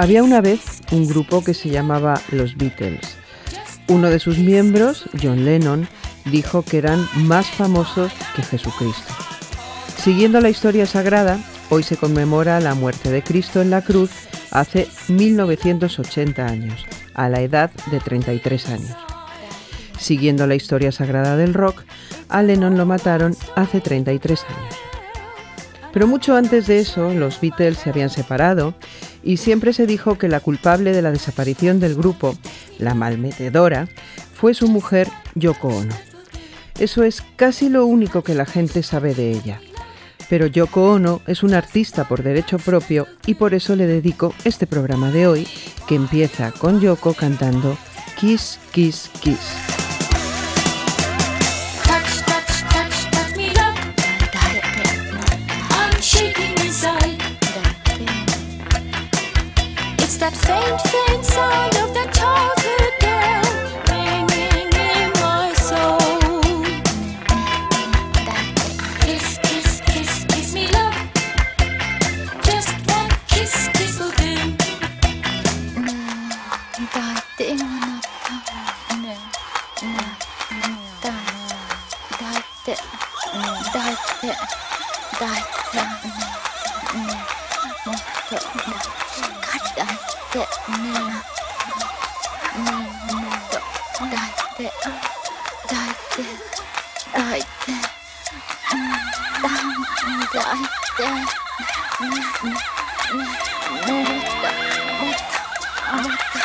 Había una vez un grupo que se llamaba los Beatles. Uno de sus miembros, John Lennon, dijo que eran más famosos que Jesucristo. Siguiendo la historia sagrada, hoy se conmemora la muerte de Cristo en la cruz hace 1980 años, a la edad de 33 años. Siguiendo la historia sagrada del rock, a Lennon lo mataron hace 33 años. Pero mucho antes de eso, los Beatles se habían separado y siempre se dijo que la culpable de la desaparición del grupo, la malmetedora, fue su mujer Yoko Ono. Eso es casi lo único que la gente sabe de ella. Pero Yoko Ono es una artista por derecho propio y por eso le dedico este programa de hoy, que empieza con Yoko cantando Kiss, Kiss, Kiss. ねえねえねえ抱いて抱いて抱いて抱いてねえねえねえもっともっともっと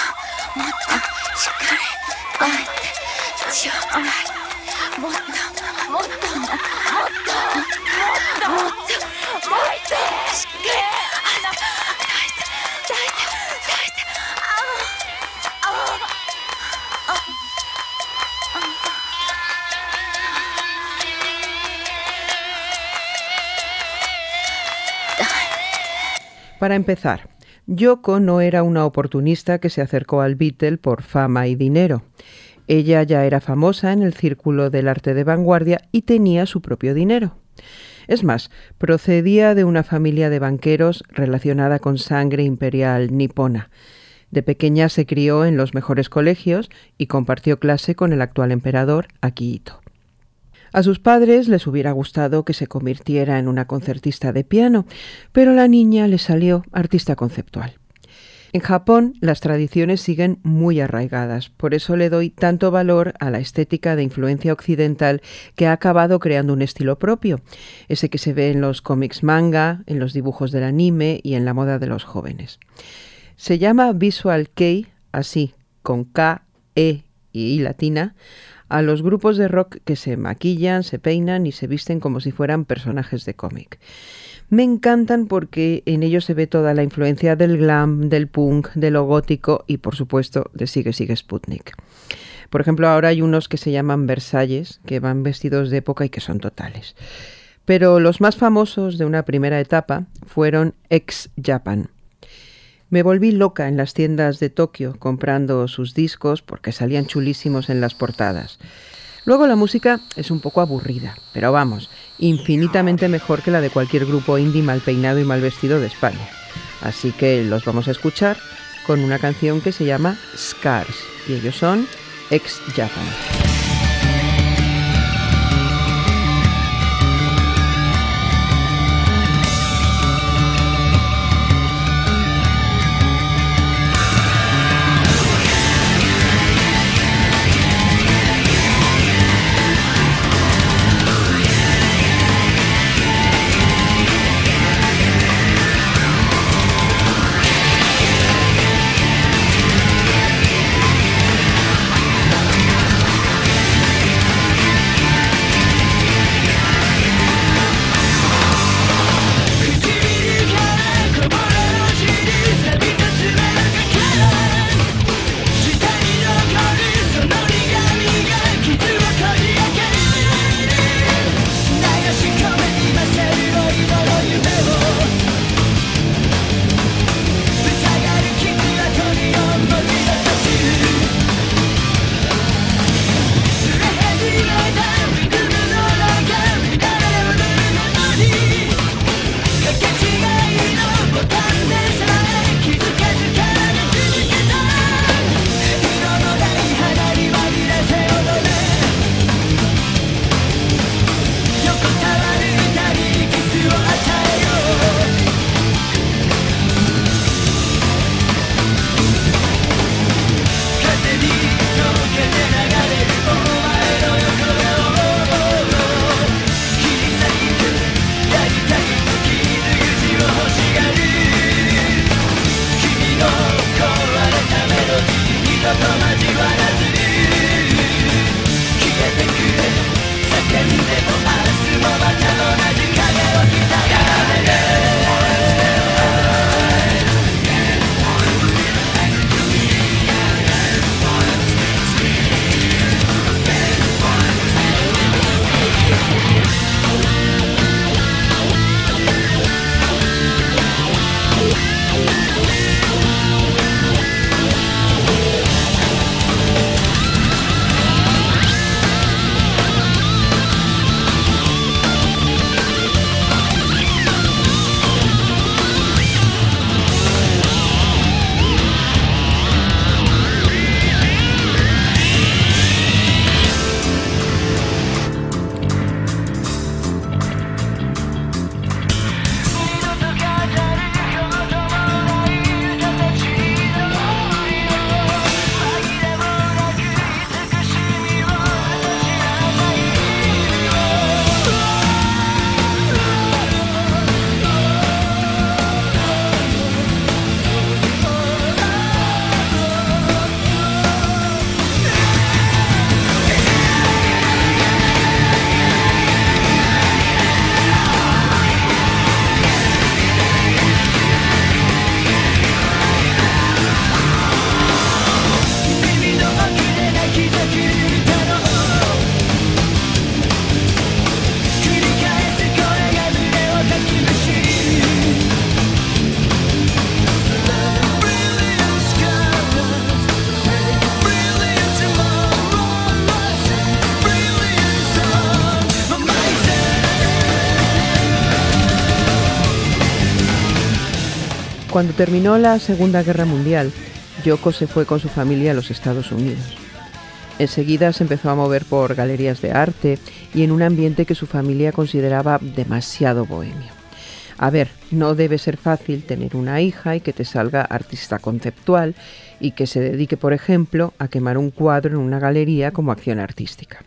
もっとしっかり抱いて血を抱いて Para empezar, Yoko no era una oportunista que se acercó al Beatle por fama y dinero. Ella ya era famosa en el círculo del arte de vanguardia y tenía su propio dinero. Es más, procedía de una familia de banqueros relacionada con sangre imperial nipona. De pequeña se crió en los mejores colegios y compartió clase con el actual emperador Akihito. A sus padres les hubiera gustado que se convirtiera en una concertista de piano, pero la niña le salió artista conceptual. En Japón las tradiciones siguen muy arraigadas, por eso le doy tanto valor a la estética de influencia occidental que ha acabado creando un estilo propio, ese que se ve en los cómics manga, en los dibujos del anime y en la moda de los jóvenes. Se llama Visual Kei, así, con K, E y I latina, a los grupos de rock que se maquillan, se peinan y se visten como si fueran personajes de cómic. Me encantan porque en ellos se ve toda la influencia del glam, del punk, de lo gótico y por supuesto de Sigue Sigue Sputnik. Por ejemplo, ahora hay unos que se llaman Versalles, que van vestidos de época y que son totales. Pero los más famosos de una primera etapa fueron ex Japan. Me volví loca en las tiendas de Tokio comprando sus discos porque salían chulísimos en las portadas. Luego la música es un poco aburrida, pero vamos, infinitamente mejor que la de cualquier grupo indie mal peinado y mal vestido de España. Así que los vamos a escuchar con una canción que se llama Scars y ellos son ex Japan. Cuando terminó la Segunda Guerra Mundial, Yoko se fue con su familia a los Estados Unidos. Enseguida se empezó a mover por galerías de arte y en un ambiente que su familia consideraba demasiado bohemio. A ver, no debe ser fácil tener una hija y que te salga artista conceptual y que se dedique, por ejemplo, a quemar un cuadro en una galería como acción artística.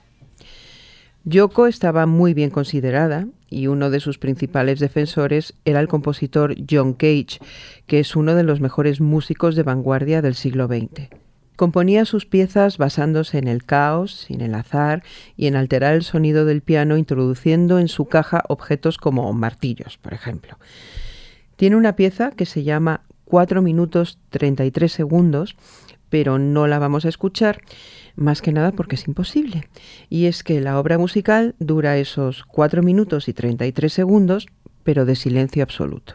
Yoko estaba muy bien considerada y uno de sus principales defensores era el compositor John Cage, que es uno de los mejores músicos de vanguardia del siglo XX. Componía sus piezas basándose en el caos, en el azar y en alterar el sonido del piano introduciendo en su caja objetos como martillos, por ejemplo. Tiene una pieza que se llama 4 minutos 33 segundos, pero no la vamos a escuchar más que nada porque es imposible. Y es que la obra musical dura esos 4 minutos y 33 segundos, pero de silencio absoluto.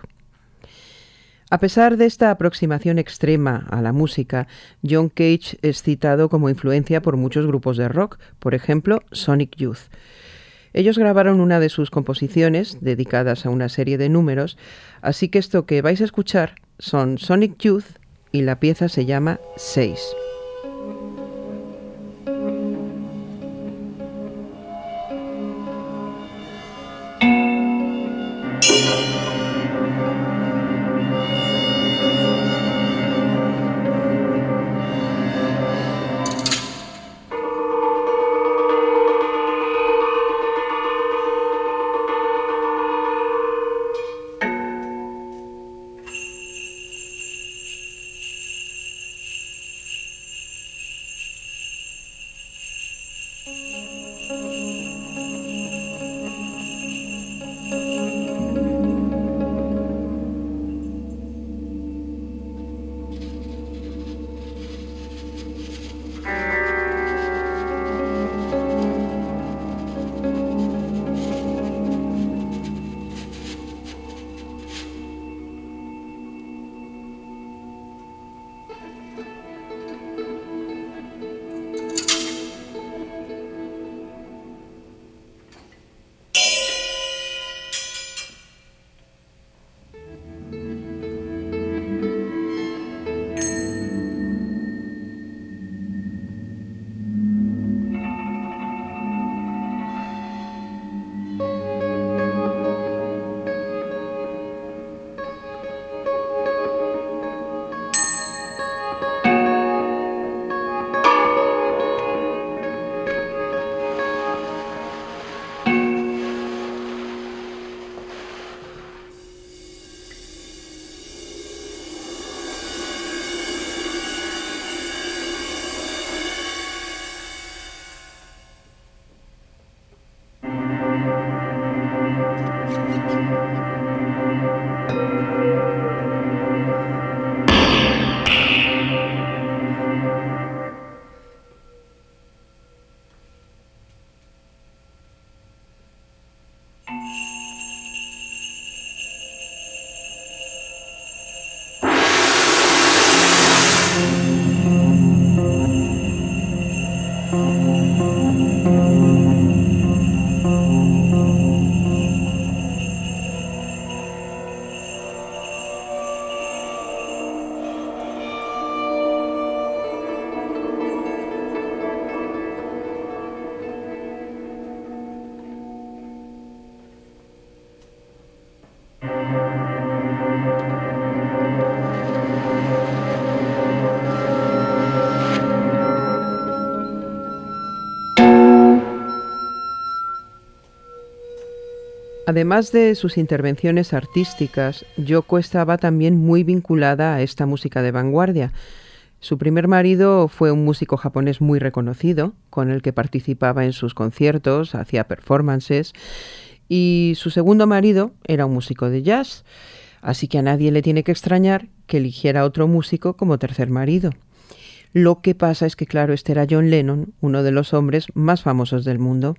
A pesar de esta aproximación extrema a la música, John Cage es citado como influencia por muchos grupos de rock, por ejemplo, Sonic Youth. Ellos grabaron una de sus composiciones, dedicadas a una serie de números, así que esto que vais a escuchar son Sonic Youth y la pieza se llama 6. Además de sus intervenciones artísticas, Yoko estaba también muy vinculada a esta música de vanguardia. Su primer marido fue un músico japonés muy reconocido, con el que participaba en sus conciertos, hacía performances, y su segundo marido era un músico de jazz, así que a nadie le tiene que extrañar que eligiera otro músico como tercer marido. Lo que pasa es que, claro, este era John Lennon, uno de los hombres más famosos del mundo.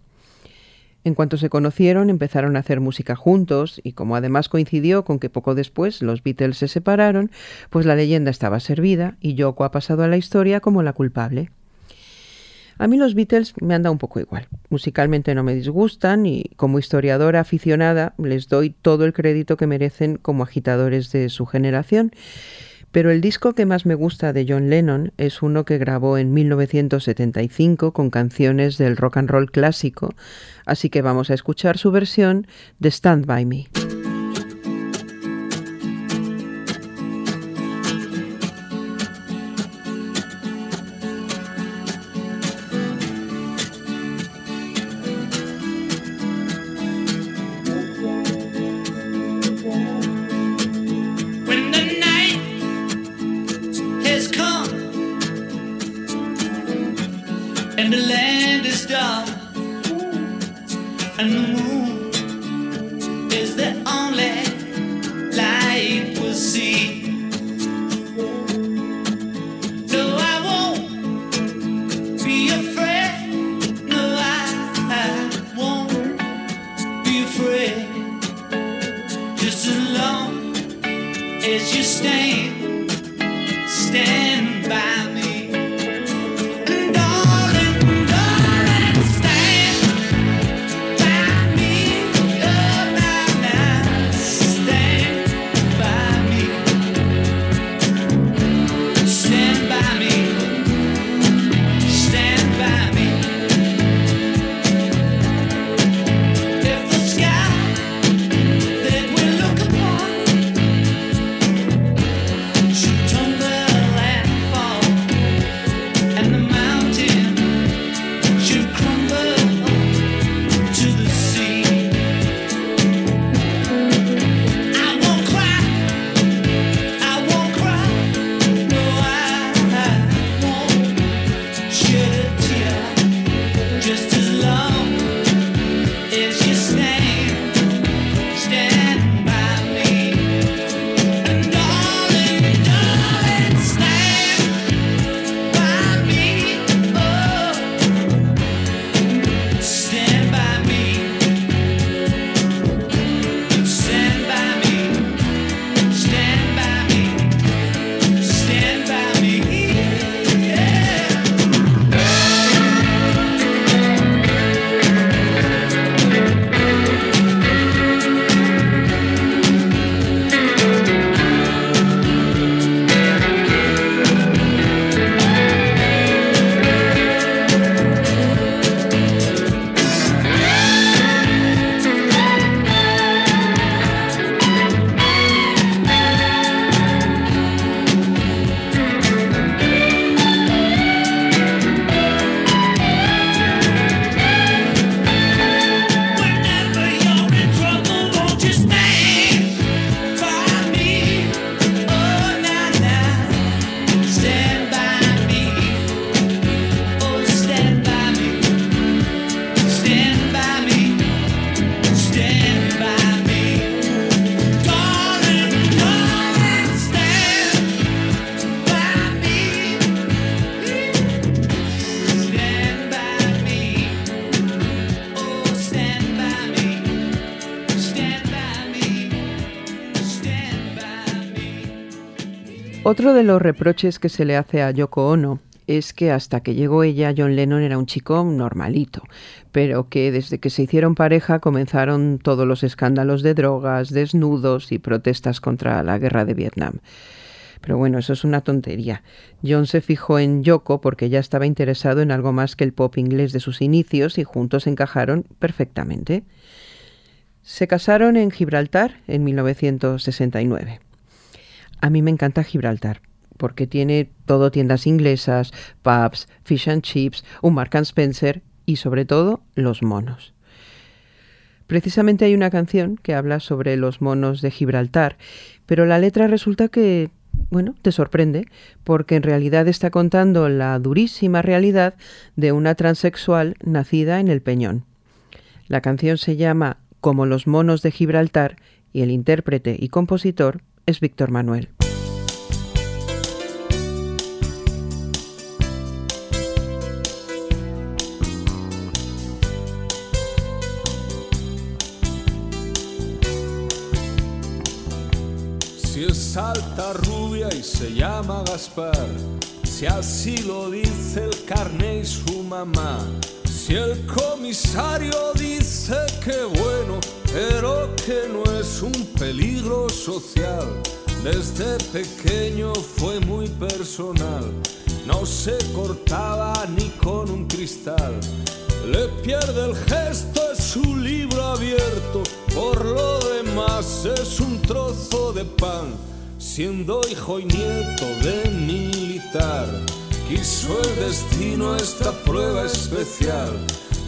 En cuanto se conocieron, empezaron a hacer música juntos y como además coincidió con que poco después los Beatles se separaron, pues la leyenda estaba servida y Yoko ha pasado a la historia como la culpable. A mí los Beatles me han dado un poco igual. Musicalmente no me disgustan y como historiadora aficionada les doy todo el crédito que merecen como agitadores de su generación. Pero el disco que más me gusta de John Lennon es uno que grabó en 1975 con canciones del rock and roll clásico, así que vamos a escuchar su versión de Stand By Me. Otro de los reproches que se le hace a Yoko Ono es que hasta que llegó ella, John Lennon era un chico normalito, pero que desde que se hicieron pareja comenzaron todos los escándalos de drogas, desnudos y protestas contra la guerra de Vietnam. Pero bueno, eso es una tontería. John se fijó en Yoko porque ya estaba interesado en algo más que el pop inglés de sus inicios y juntos encajaron perfectamente. Se casaron en Gibraltar en 1969. A mí me encanta Gibraltar porque tiene todo tiendas inglesas, pubs, fish and chips, un Mark and Spencer y sobre todo los monos. Precisamente hay una canción que habla sobre los monos de Gibraltar, pero la letra resulta que, bueno, te sorprende, porque en realidad está contando la durísima realidad de una transexual nacida en el Peñón. La canción se llama Como los monos de Gibraltar y el intérprete y compositor es Víctor Manuel. Es alta, rubia y se llama Gaspar, si así lo dice el carné y su mamá, si el comisario dice que bueno, pero que no es un peligro social, desde pequeño fue muy personal, no se cortaba ni con un cristal. Le pierde el gesto, es un libro abierto, por lo demás es un trozo de pan, siendo hijo y nieto de militar. Quiso el destino esta prueba especial.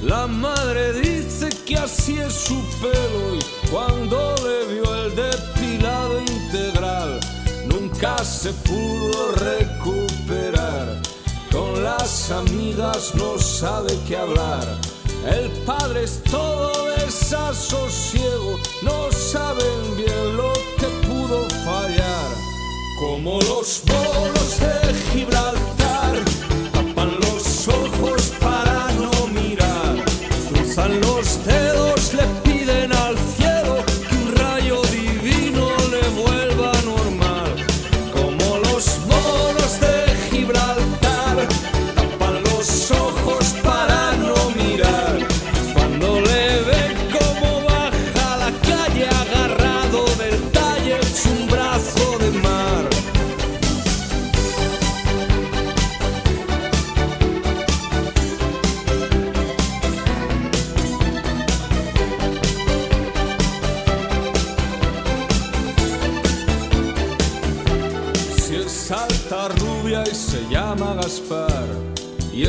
La madre dice que así es su pelo y cuando le vio el depilado integral, nunca se pudo recuperar. Con las amigas no sabe qué hablar. El padre es todo desasosiego, no saben bien lo que pudo fallar. Como los monos de Gibraltar,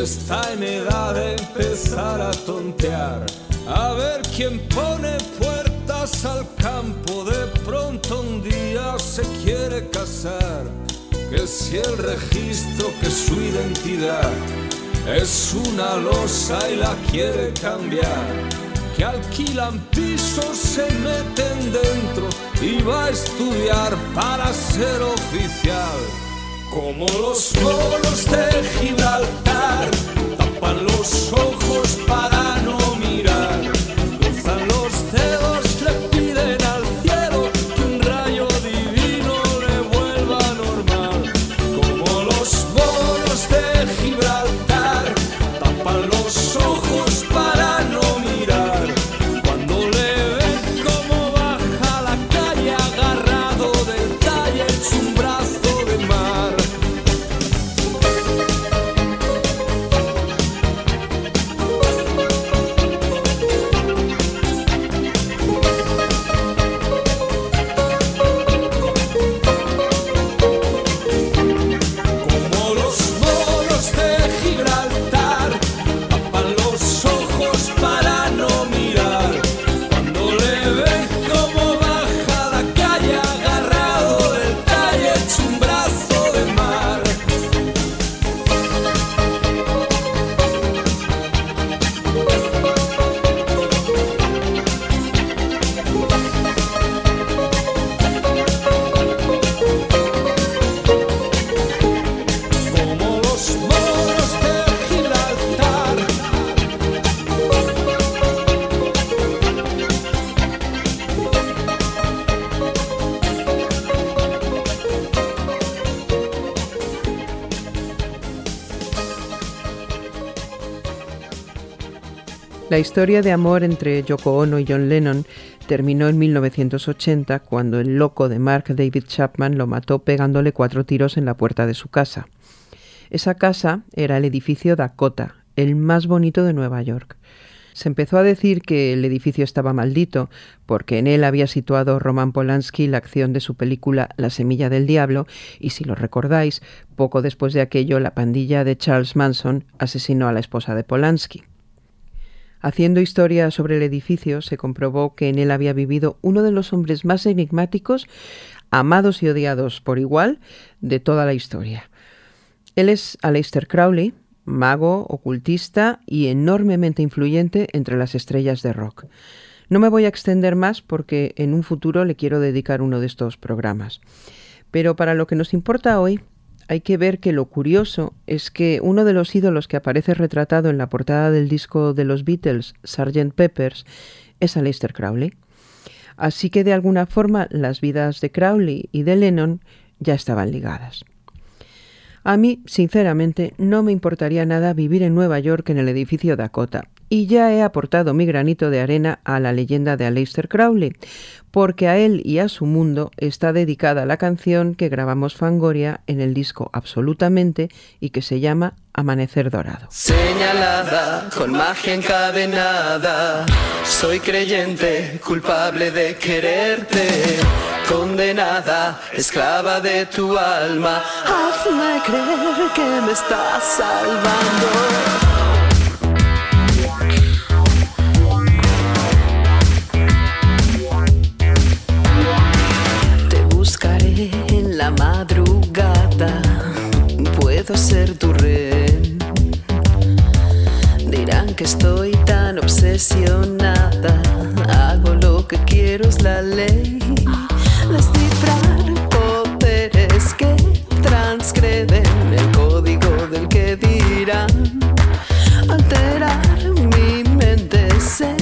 está en edad de empezar a tontear. A ver quién pone puertas al campo. De pronto un día se quiere casar. Que si el registro, que su identidad es una losa y la quiere cambiar. Que alquilan pisos, se meten dentro y va a estudiar para ser oficial. Como los moros de Gibraltar, tapan los ojos para no La historia de amor entre Yoko Ono y John Lennon terminó en 1980 cuando el loco de Mark David Chapman lo mató pegándole cuatro tiros en la puerta de su casa. Esa casa era el edificio Dakota, el más bonito de Nueva York. Se empezó a decir que el edificio estaba maldito porque en él había situado Roman Polanski la acción de su película La semilla del diablo y si lo recordáis, poco después de aquello la pandilla de Charles Manson asesinó a la esposa de Polanski. Haciendo historia sobre el edificio, se comprobó que en él había vivido uno de los hombres más enigmáticos, amados y odiados por igual, de toda la historia. Él es Aleister Crowley, mago, ocultista y enormemente influyente entre las estrellas de rock. No me voy a extender más porque en un futuro le quiero dedicar uno de estos programas. Pero para lo que nos importa hoy, hay que ver que lo curioso es que uno de los ídolos que aparece retratado en la portada del disco de los Beatles, Sgt. Peppers, es Aleister Crowley. Así que de alguna forma las vidas de Crowley y de Lennon ya estaban ligadas. A mí, sinceramente, no me importaría nada vivir en Nueva York en el edificio Dakota, y ya he aportado mi granito de arena a la leyenda de Aleister Crowley, porque a él y a su mundo está dedicada la canción que grabamos Fangoria en el disco Absolutamente y que se llama Amanecer Dorado. Señalada, con magia encadenada, soy creyente, culpable de quererte, condenada, esclava de tu alma, hazme creer que me estás salvando. Ser tu rehén. Dirán que estoy tan obsesionada, hago lo que quiero es la ley. Descifrar poderes que transgreden el código del que dirán. Alterar mi mente, ser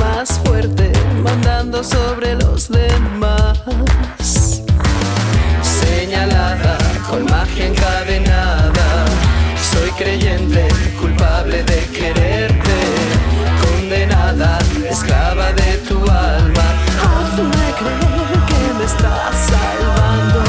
más fuerte, mandando sobre los demás. Señalada, con magia encadenada, creyente, culpable de quererte, condenada, esclava de tu alma. Hazme creer que me estás salvando.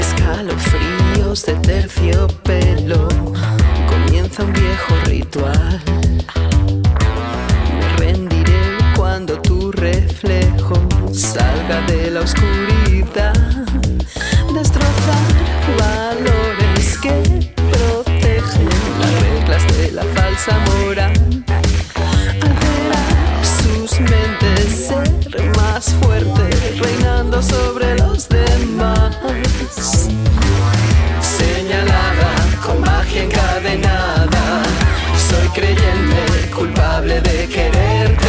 Escalofríos de terciopelo, comienza un viejo ritual. de la oscuridad, destrozar valores que protegen las reglas de la falsa moral, alterar sus mentes, ser más fuerte, reinando sobre los demás. Señalada con magia encadenada, soy creyente, culpable de querer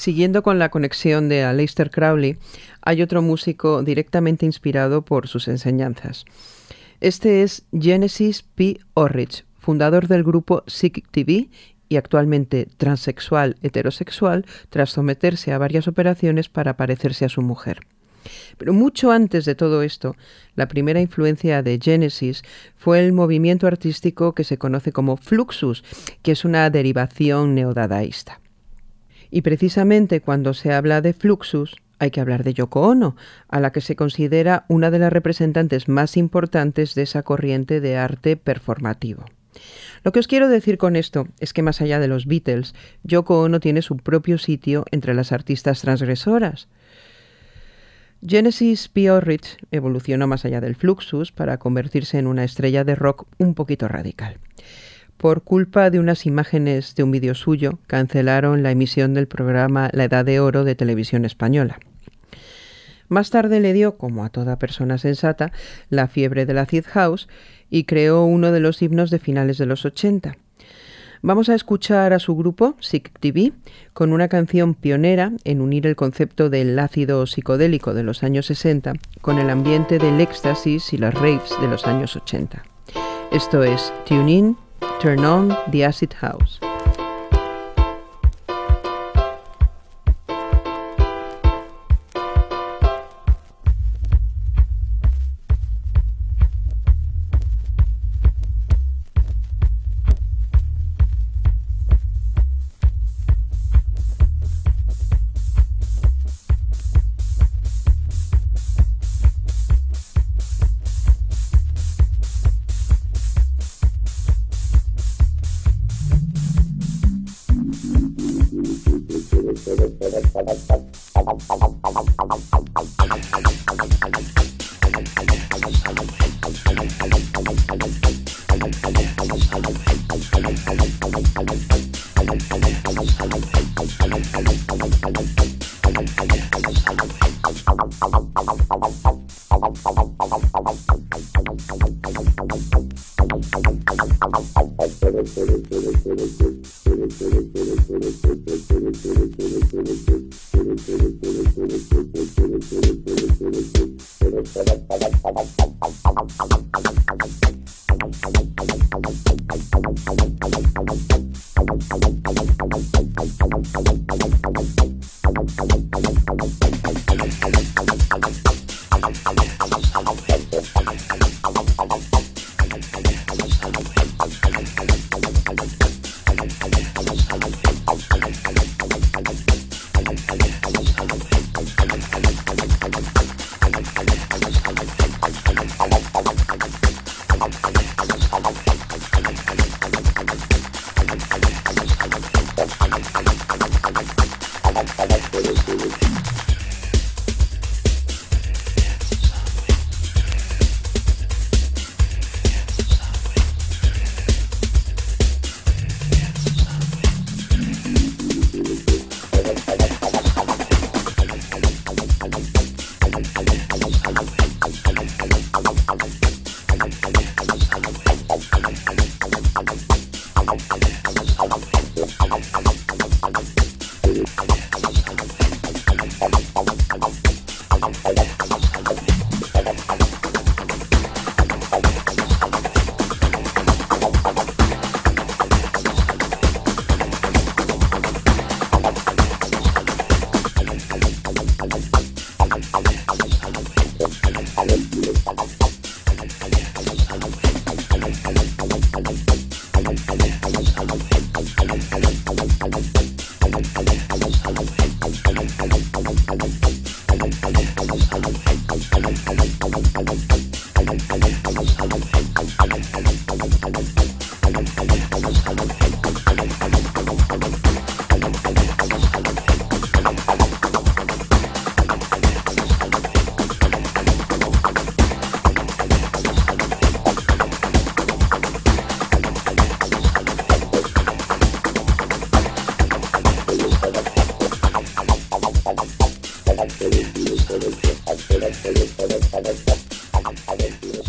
Siguiendo con la conexión de Aleister Crowley, hay otro músico directamente inspirado por sus enseñanzas. Este es Genesis P. Orridge, fundador del grupo Psychic TV y actualmente transexual heterosexual tras someterse a varias operaciones para parecerse a su mujer. Pero mucho antes de todo esto, la primera influencia de Genesis fue el movimiento artístico que se conoce como Fluxus, que es una derivación neodadaísta. Y precisamente cuando se habla de Fluxus, hay que hablar de Yoko Ono, a la que se considera una de las representantes más importantes de esa corriente de arte performativo. Lo que os quiero decir con esto es que más allá de los Beatles, Yoko Ono tiene su propio sitio entre las artistas transgresoras. Genesis P. Orridge evolucionó más allá del Fluxus para convertirse en una estrella de rock un poquito radical. Por culpa de unas imágenes de un vídeo suyo, cancelaron la emisión del programa La Edad de Oro de Televisión Española. Más tarde le dio, como a toda persona sensata, la fiebre de la Acid House y creó uno de los himnos de finales de los 80. Vamos a escuchar a su grupo, Sick TV, con una canción pionera en unir el concepto del ácido psicodélico de los años 60 con el ambiente del éxtasis y las raves de los años 80. Esto es Tune In, Turn On the Acid House.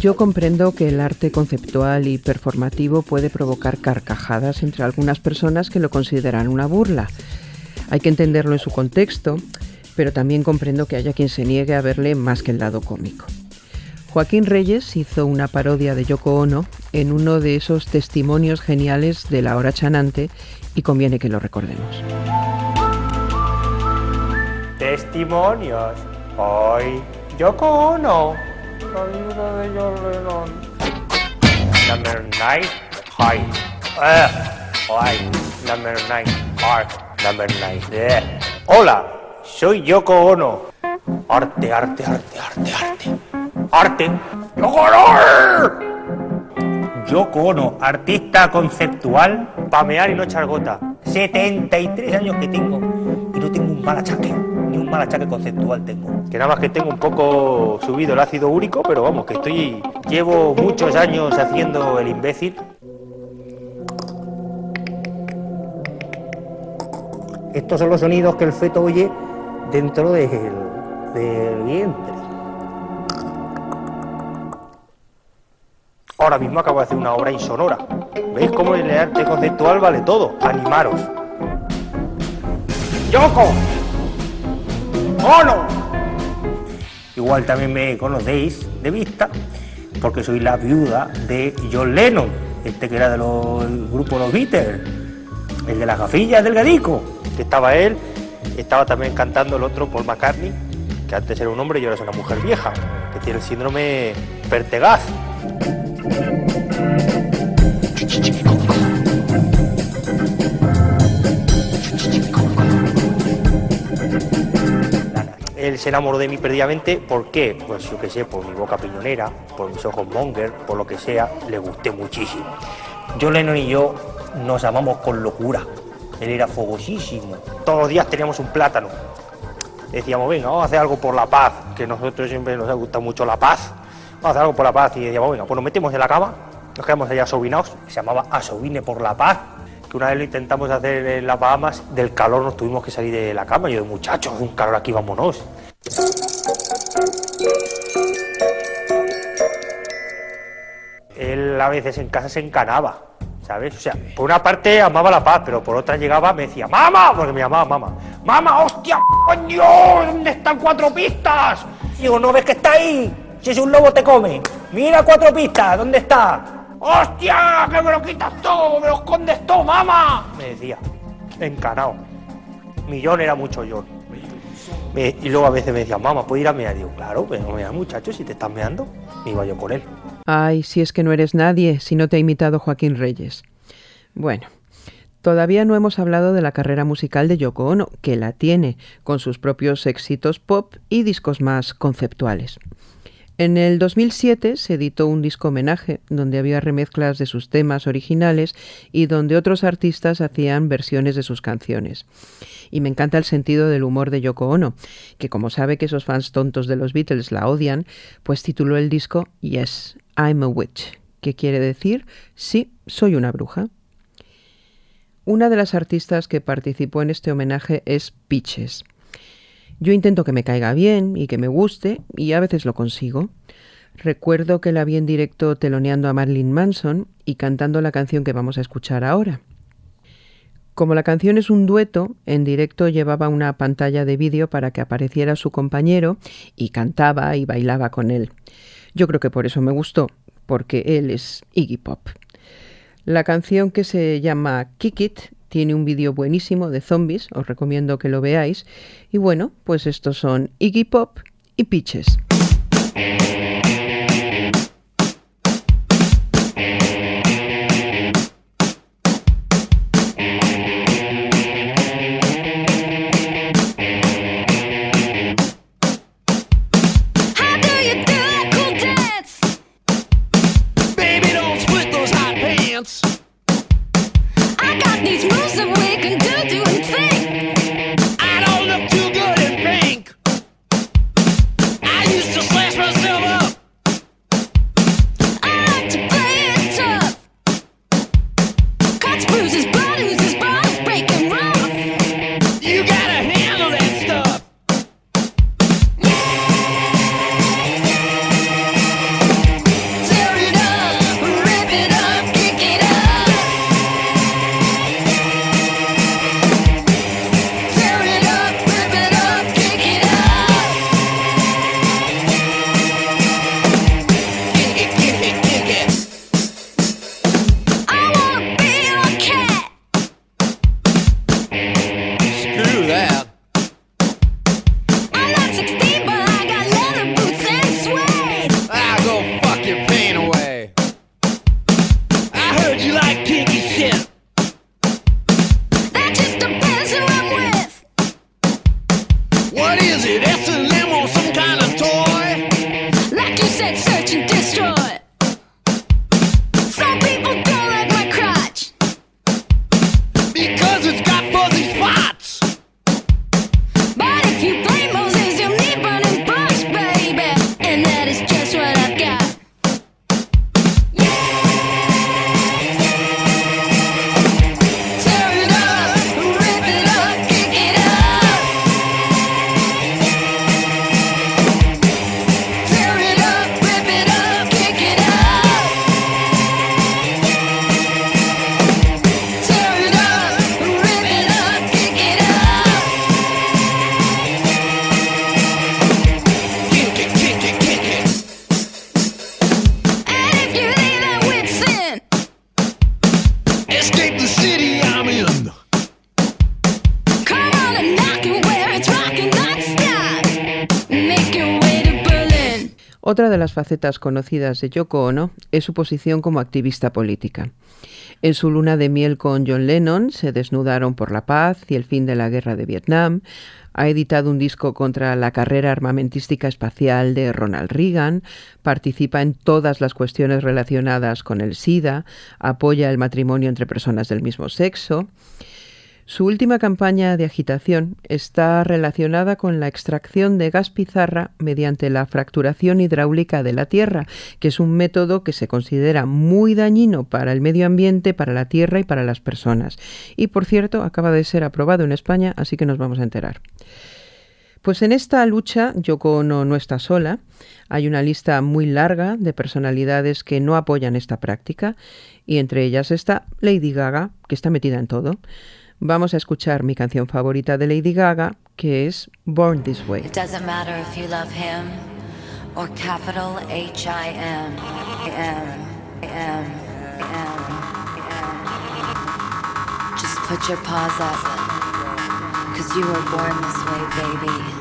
Yo comprendo que el arte conceptual y performativo puede provocar carcajadas entre algunas personas que lo consideran una burla. Hay que entenderlo en su contexto, pero también comprendo que haya quien se niegue a verle más que el lado cómico. Joaquín Reyes hizo una parodia de Yoko Ono en uno de esos testimonios geniales de la hora chanante y conviene que lo recordemos. Testimonios. Hoy, Yoko Ono. La viuda de John Lennon. Number 9, high. Eh, high. Number 9, hard. Number 9. Eh. Hola, soy Yoko Ono. Arte, arte, arte, arte, arte. Arte. Yoko Ono. Yoko Ono, artista conceptual, pamear y no echar gota. 73 años que tengo y no tengo un mal achaque, mal achaque conceptual tengo. Que nada más que tengo un poco subido el ácido úrico, pero vamos, que estoy. Llevo muchos años haciendo el imbécil. Estos son los sonidos que el feto oye dentro del, del vientre. Ahora mismo acabo de hacer una obra insonora. ¿Veis cómo en el arte conceptual vale todo? Animaros. ¡Yoko! ¡Ono! Igual también me conocéis de vista porque soy la viuda de John Lennon, este que era de los el grupo Los Beatles, el de las gafillas delgadico, que estaba él, estaba también cantando el otro Paul McCartney, que antes era un hombre y ahora es una mujer vieja, que tiene el síndrome Pertegaz. Se enamoró de mí perdidamente, ¿por qué? Pues yo qué sé, por mi boca piñonera, por mis ojos monger, por lo que sea, le gusté muchísimo. John Lennon y yo nos amamos con locura. Él era fogosísimo. Todos los días teníamos un plátano. Decíamos, venga, vamos a hacer algo por la paz, que nosotros siempre nos ha gustado mucho la paz. Vamos a hacer algo por la paz. Y decíamos, venga, pues nos metemos en la cama, nos quedamos allá asobinados. Se llamaba Asobine por la paz. Que una vez lo intentamos hacer en las Bahamas, del calor nos tuvimos que salir de la cama. Yo, muchachos, un calor aquí, vámonos. Él a veces en casa se encanaba, ¿sabes? O sea, por una parte amaba la paz, pero por otra llegaba, me decía, ¡Mama! Porque me llamaba mamá. ¡Mama, hostia, coño! ¿Dónde están cuatro pistas? Digo, ¿no ves que está ahí? Si es un lobo te come. Mira cuatro pistas, ¿dónde está? ¡Hostia! ¡Que me lo quitas todo! ¡Me lo escondes todo, mamá! Me decía, encanado. Millón era mucho yo. Y luego a veces me decía, mamá, ¿puedo ir a mear? Digo, claro, pero no me muchacho, si te estás meando. Me iba yo con él. Ay, si es que no eres nadie, si no te ha imitado Joaquín Reyes. Bueno, todavía no hemos hablado de la carrera musical de Yoko Ono, que la tiene, con sus propios éxitos pop y discos más conceptuales. En el 2007 se editó un disco homenaje donde había remezclas de sus temas originales y donde otros artistas hacían versiones de sus canciones. Y me encanta el sentido del humor de Yoko Ono, que como sabe que esos fans tontos de los Beatles la odian, pues tituló el disco Yes, I'm a Witch, que quiere decir Sí, soy una bruja. Una de las artistas que participó en este homenaje es Peaches. Yo intento que me caiga bien y que me guste, y a veces lo consigo. Recuerdo que la vi en directo teloneando a Marilyn Manson y cantando la canción que vamos a escuchar ahora. Como la canción es un dueto, en directo llevaba una pantalla de vídeo para que apareciera su compañero y cantaba y bailaba con él. Yo creo que por eso me gustó, porque él es Iggy Pop. La canción que se llama Kick It tiene un vídeo buenísimo de zombies, os recomiendo que lo veáis. Y bueno, pues estos son Iggy Pop y Peaches. these moves that we can do. Facetas conocidas de Yoko Ono es su posición como activista política. En su luna de miel con John Lennon se desnudaron por la paz y el fin de la guerra de Vietnam. Ha editado un disco contra la carrera armamentística espacial de Ronald Reagan, participa en todas las cuestiones relacionadas con el SIDA, apoya el matrimonio entre personas del mismo sexo. Su última campaña de agitación está relacionada con la extracción de gas pizarra mediante la fracturación hidráulica de la tierra, que es un método que se considera muy dañino para el medio ambiente, para la tierra y para las personas. Y por cierto, acaba de ser aprobado en España, así que nos vamos a enterar. Pues en esta lucha Yoko Ono no está sola. Hay una lista muy larga de personalidades que no apoyan esta práctica y entre ellas está Lady Gaga, que está metida en todo. Vamos a escuchar mi canción favorita de Lady Gaga, que es Born This Way. It doesn't matter if you love him or capital H I M M M M. Just put your paws up, cause you were born this way, baby.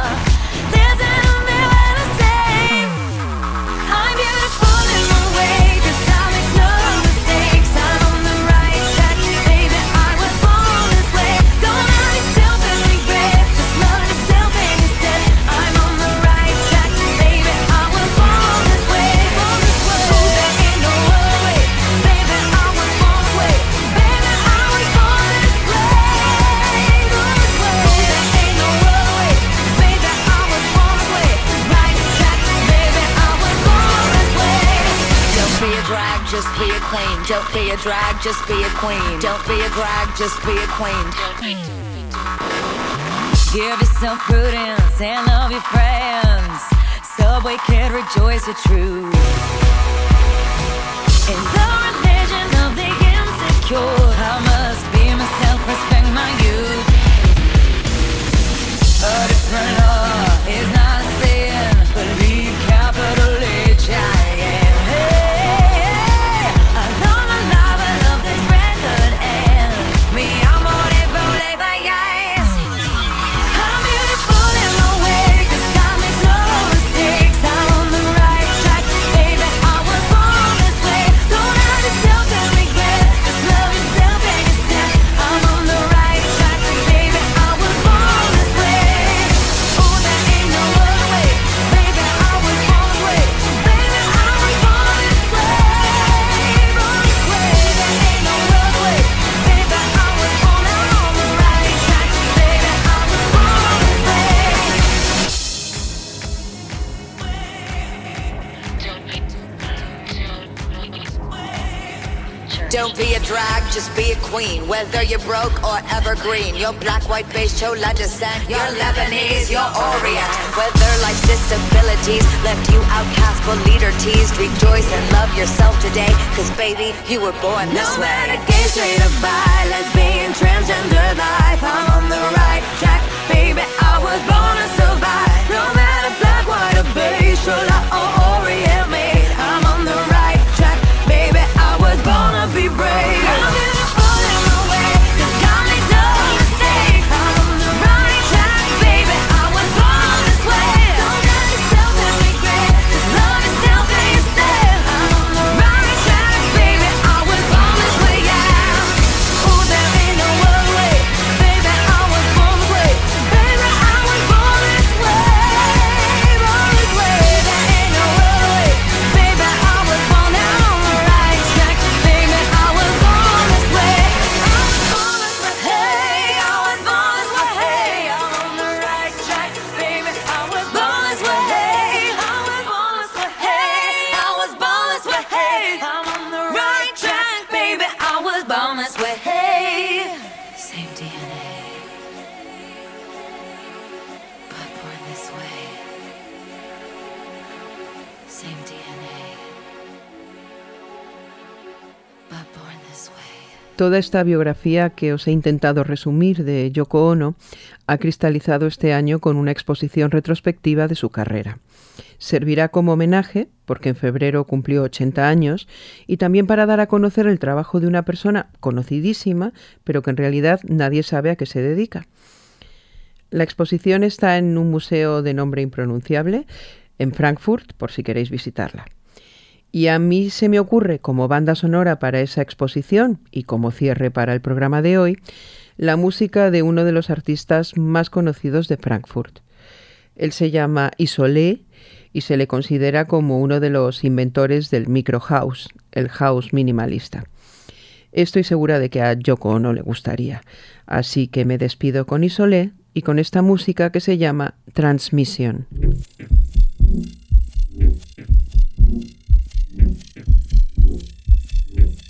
Just be a queen. Don't be a drag, just be a queen. Don't be a drag, just be a queen. Give yourself prudence and love your friends. Subway kid, rejoice the truth. Whether you're broke or evergreen, you're black, white, beige, chola descent. You're Lebanese, you're Orient. Whether life's disabilities left you outcast but leader teased, rejoice and love yourself today. Cause baby, you were born this No way. matter gay, straight or bi, lesbian, transgender life, I'm on the right track, baby. I was born to survive. No matter black, white, or beige, chola or Orient Toda esta biografía que os he intentado resumir de Yoko Ono ha cristalizado este año con una exposición retrospectiva de su carrera. Servirá como homenaje, porque en febrero cumplió 80 años, y también para dar a conocer el trabajo de una persona conocidísima, pero que en realidad nadie sabe a qué se dedica. La exposición está en un museo de nombre impronunciable en Frankfurt, por si queréis visitarla. Y a mí se me ocurre, como banda sonora para esa exposición y como cierre para el programa de hoy, la música de uno de los artistas más conocidos de Frankfurt. Él se llama Isolé y se le considera como uno de los inventores del micro house, el house minimalista. Estoy segura de que a Yoko no le gustaría, así que me despido con Isolé y con esta música que se llama Transmission. Thank you.